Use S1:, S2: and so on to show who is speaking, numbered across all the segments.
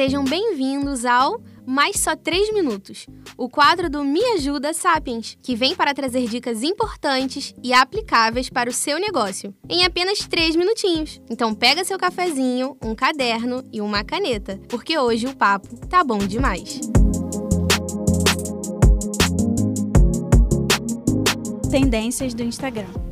S1: Sejam bem-vindos ao Mais Só 3 Minutos, o quadro do Me Ajuda Sapiens, que vem para trazer dicas importantes e aplicáveis para o seu negócio, em apenas 3 minutinhos. Então pega seu cafezinho, um caderno e uma caneta, porque hoje o papo tá bom demais.
S2: Tendências do Instagram.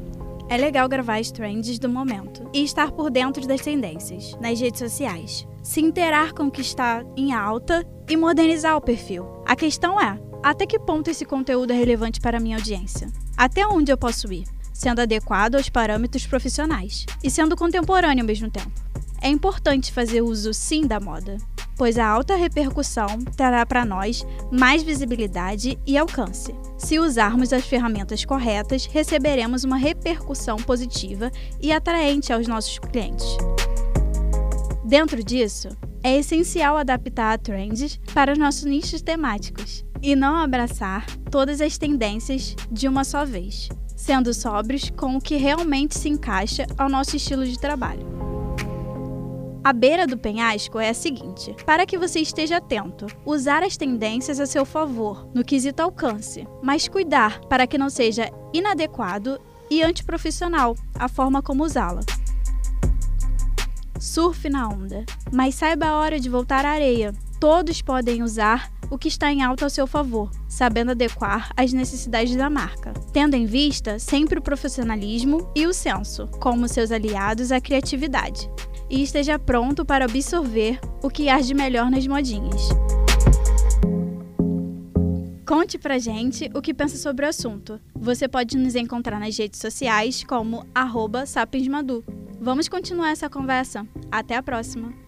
S2: É legal gravar as trends do momento e estar por dentro das tendências nas redes sociais. Se interar com o que está em alta e modernizar o perfil. A questão é: até que ponto esse conteúdo é relevante para minha audiência? Até onde eu posso ir? Sendo adequado aos parâmetros profissionais e sendo contemporâneo ao mesmo tempo. É importante fazer uso sim da moda, pois a alta repercussão trará para nós mais visibilidade e alcance. Se usarmos as ferramentas corretas, receberemos uma repercussão positiva e atraente aos nossos clientes. Dentro disso, é essencial adaptar trends para os nossos nichos temáticos e não abraçar todas as tendências de uma só vez, sendo sóbrios com o que realmente se encaixa ao nosso estilo de trabalho. A beira do penhasco é a seguinte: para que você esteja atento, usar as tendências a seu favor, no quesito alcance, mas cuidar para que não seja inadequado e antiprofissional a forma como usá-la. Surfe na onda, mas saiba a hora de voltar à areia. Todos podem usar o que está em alta ao seu favor, sabendo adequar às necessidades da marca, tendo em vista sempre o profissionalismo e o senso como seus aliados à criatividade e esteja pronto para absorver o que há de melhor nas modinhas. Conte pra gente o que pensa sobre o assunto. Você pode nos encontrar nas redes sociais como sapiensmadu. Vamos continuar essa conversa. Até a próxima!